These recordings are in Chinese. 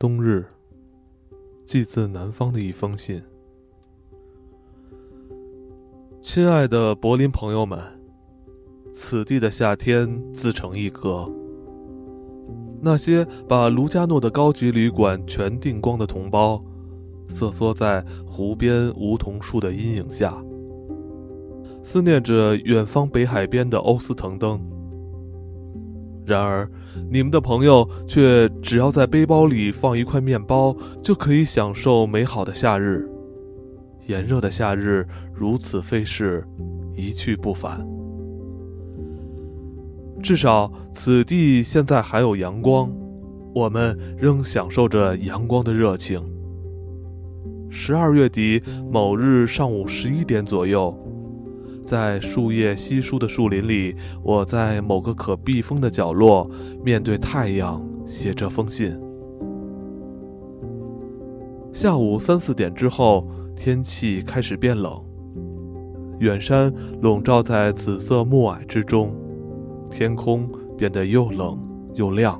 冬日，寄自南方的一封信。亲爱的柏林朋友们，此地的夏天自成一格。那些把卢加诺的高级旅馆全订光的同胞，瑟缩在湖边梧桐树的阴影下，思念着远方北海边的欧斯滕登。然而，你们的朋友却只要在背包里放一块面包，就可以享受美好的夏日。炎热的夏日如此费事，一去不返。至少此地现在还有阳光，我们仍享受着阳光的热情。十二月底某日上午十一点左右。在树叶稀疏的树林里，我在某个可避风的角落，面对太阳写这封信。下午三四点之后，天气开始变冷，远山笼罩在紫色暮霭之中，天空变得又冷又亮。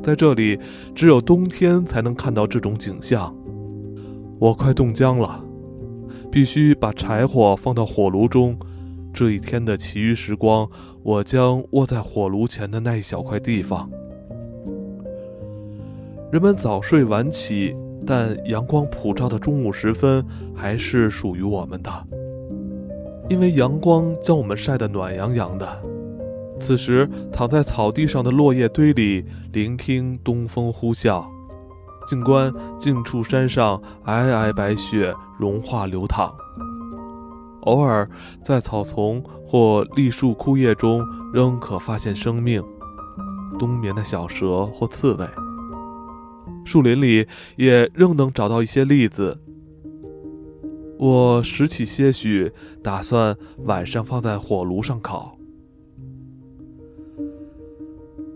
在这里，只有冬天才能看到这种景象。我快冻僵了。必须把柴火放到火炉中。这一天的其余时光，我将窝在火炉前的那一小块地方。人们早睡晚起，但阳光普照的中午时分还是属于我们的，因为阳光将我们晒得暖洋洋的。此时，躺在草地上的落叶堆里，聆听东风呼啸。静观近处山上皑皑白雪融化流淌，偶尔在草丛或栗树枯叶中仍可发现生命，冬眠的小蛇或刺猬。树林里也仍能找到一些栗子。我拾起些许，打算晚上放在火炉上烤。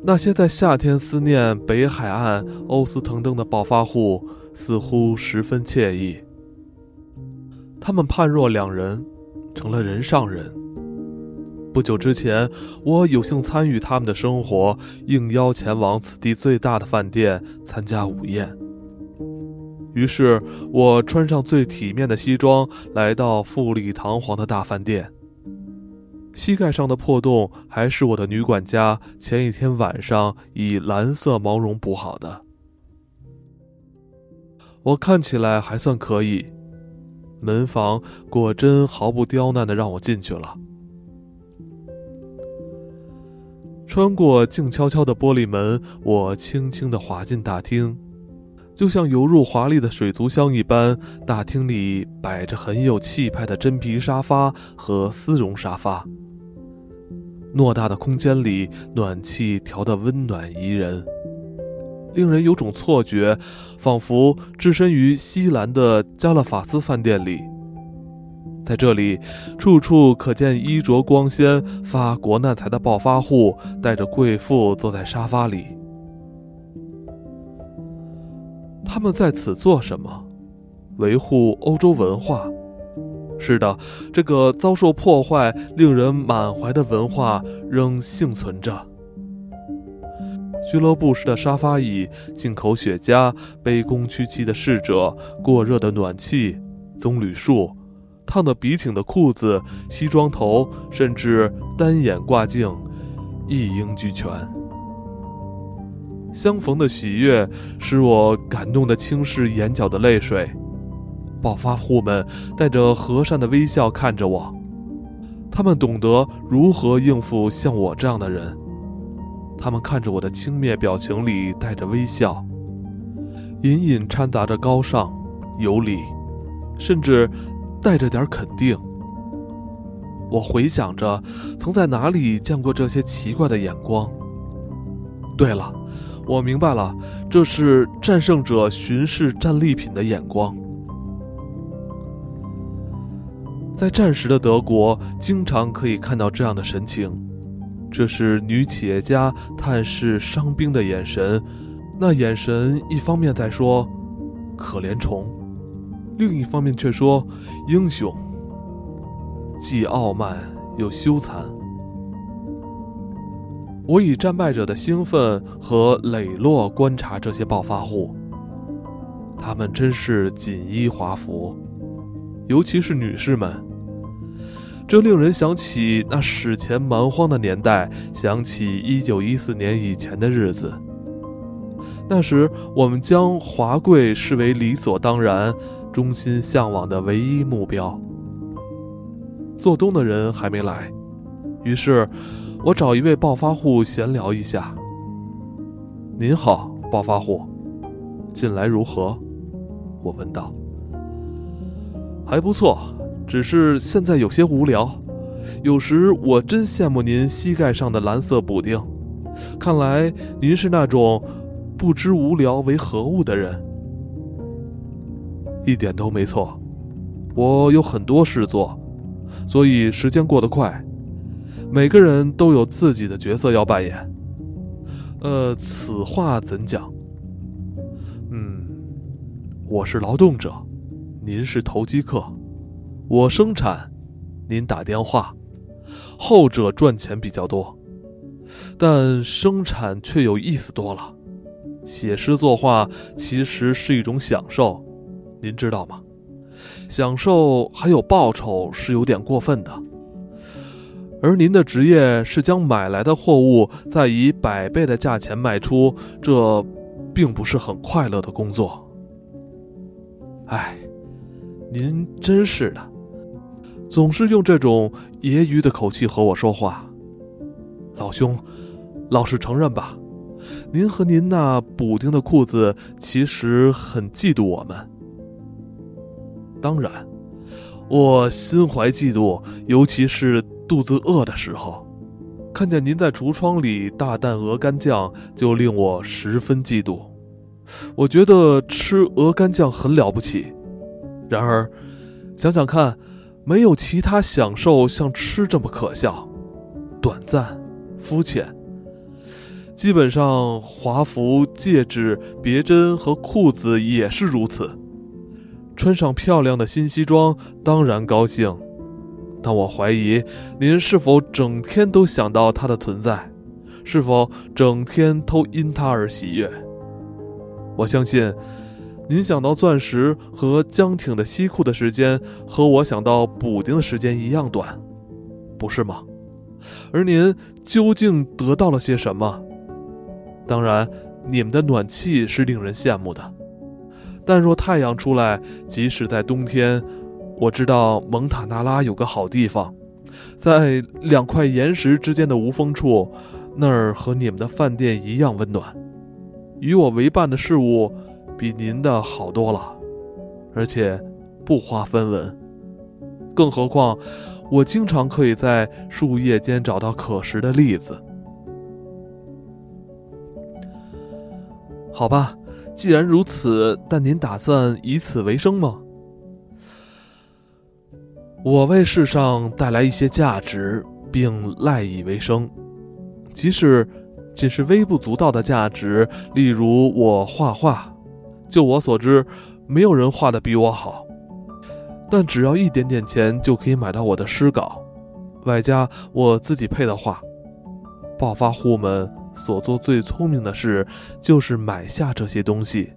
那些在夏天思念北海岸欧斯滕登的暴发户，似乎十分惬意。他们判若两人，成了人上人。不久之前，我有幸参与他们的生活，应邀前往此地最大的饭店参加午宴。于是，我穿上最体面的西装，来到富丽堂皇的大饭店。膝盖上的破洞还是我的女管家前一天晚上以蓝色毛绒补好的。我看起来还算可以，门房果真毫不刁难的让我进去了。穿过静悄悄的玻璃门，我轻轻的滑进大厅，就像游入华丽的水族箱一般。大厅里摆着很有气派的真皮沙发和丝绒沙发。偌大的空间里，暖气调得温暖宜人，令人有种错觉，仿佛置身于西兰的加勒法斯饭店里。在这里，处处可见衣着光鲜、发国难财的暴发户带着贵妇坐在沙发里。他们在此做什么？维护欧洲文化。是的，这个遭受破坏、令人满怀的文化仍幸存着。俱乐部式的沙发椅、进口雪茄、卑躬屈膝的侍者、过热的暖气、棕榈树、烫得笔挺的裤子、西装头，甚至单眼挂镜，一应俱全。相逢的喜悦使我感动得轻视眼角的泪水。暴发户们带着和善的微笑看着我，他们懂得如何应付像我这样的人。他们看着我的轻蔑表情里带着微笑，隐隐掺杂着高尚、有礼，甚至带着点肯定。我回想着，曾在哪里见过这些奇怪的眼光。对了，我明白了，这是战胜者巡视战利品的眼光。在战时的德国，经常可以看到这样的神情，这是女企业家探视伤兵的眼神。那眼神一方面在说“可怜虫”，另一方面却说“英雄”，既傲慢又羞惭。我以战败者的兴奋和磊落观察这些暴发户，他们真是锦衣华服，尤其是女士们。这令人想起那史前蛮荒的年代，想起一九一四年以前的日子。那时，我们将华贵视为理所当然、衷心向往的唯一目标。做东的人还没来，于是，我找一位暴发户闲聊一下。您好，暴发户，近来如何？我问道。还不错。只是现在有些无聊，有时我真羡慕您膝盖上的蓝色补丁。看来您是那种不知无聊为何物的人。一点都没错，我有很多事做，所以时间过得快。每个人都有自己的角色要扮演。呃，此话怎讲？嗯，我是劳动者，您是投机客。我生产，您打电话，后者赚钱比较多，但生产却有意思多了。写诗作画其实是一种享受，您知道吗？享受还有报酬是有点过分的。而您的职业是将买来的货物再以百倍的价钱卖出，这并不是很快乐的工作。哎，您真是的。总是用这种揶揄的口气和我说话，老兄，老实承认吧，您和您那补丁的裤子其实很嫉妒我们。当然，我心怀嫉妒，尤其是肚子饿的时候，看见您在橱窗里大啖鹅肝酱，就令我十分嫉妒。我觉得吃鹅肝酱很了不起，然而，想想看。没有其他享受像吃这么可笑、短暂、肤浅。基本上，华服、戒指、别针和裤子也是如此。穿上漂亮的新西装，当然高兴，但我怀疑您是否整天都想到它的存在，是否整天都因它而喜悦。我相信。您想到钻石和江挺的西裤的时间，和我想到补丁的时间一样短，不是吗？而您究竟得到了些什么？当然，你们的暖气是令人羡慕的，但若太阳出来，即使在冬天，我知道蒙塔纳拉有个好地方，在两块岩石之间的无风处，那儿和你们的饭店一样温暖。与我为伴的事物。比您的好多了，而且不花分文。更何况，我经常可以在树叶间找到可食的栗子。好吧，既然如此，但您打算以此为生吗？我为世上带来一些价值，并赖以为生，即使仅是微不足道的价值，例如我画画。就我所知，没有人画的比我好。但只要一点点钱，就可以买到我的诗稿，外加我自己配的画。暴发户们所做最聪明的事，就是买下这些东西。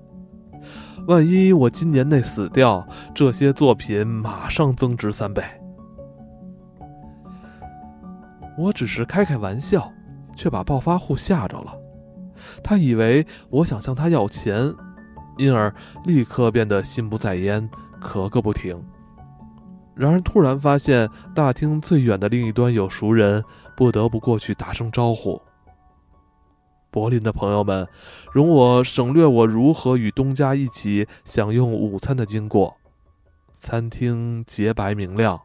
万一我今年内死掉，这些作品马上增值三倍。我只是开开玩笑，却把暴发户吓着了。他以为我想向他要钱。因而立刻变得心不在焉，咳个不停。然而突然发现大厅最远的另一端有熟人，不得不过去打声招呼。柏林的朋友们，容我省略我如何与东家一起享用午餐的经过。餐厅洁白明亮，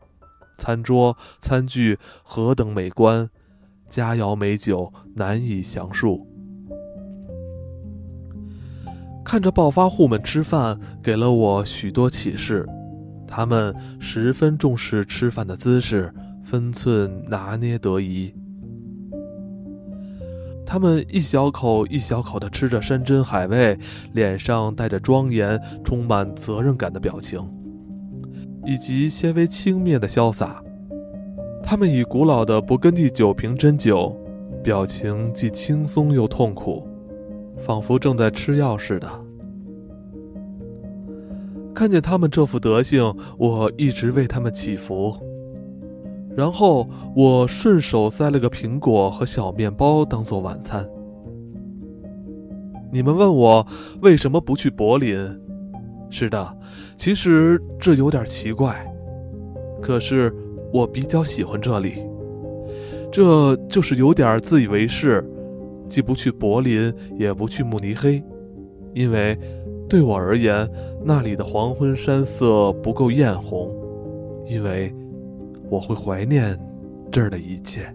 餐桌餐具何等美观，佳肴美酒难以详述。看着暴发户们吃饭，给了我许多启示。他们十分重视吃饭的姿势，分寸拿捏得宜。他们一小口一小口地吃着山珍海味，脸上带着庄严、充满责任感的表情，以及些微轻蔑的潇洒。他们以古老的勃艮第酒瓶斟酒，表情既轻松又痛苦，仿佛正在吃药似的。看见他们这副德行，我一直为他们祈福。然后我顺手塞了个苹果和小面包当做晚餐。你们问我为什么不去柏林？是的，其实这有点奇怪，可是我比较喜欢这里。这就是有点自以为是，既不去柏林，也不去慕尼黑，因为对我而言，那里的黄昏山色不够艳红，因为我会怀念这儿的一切。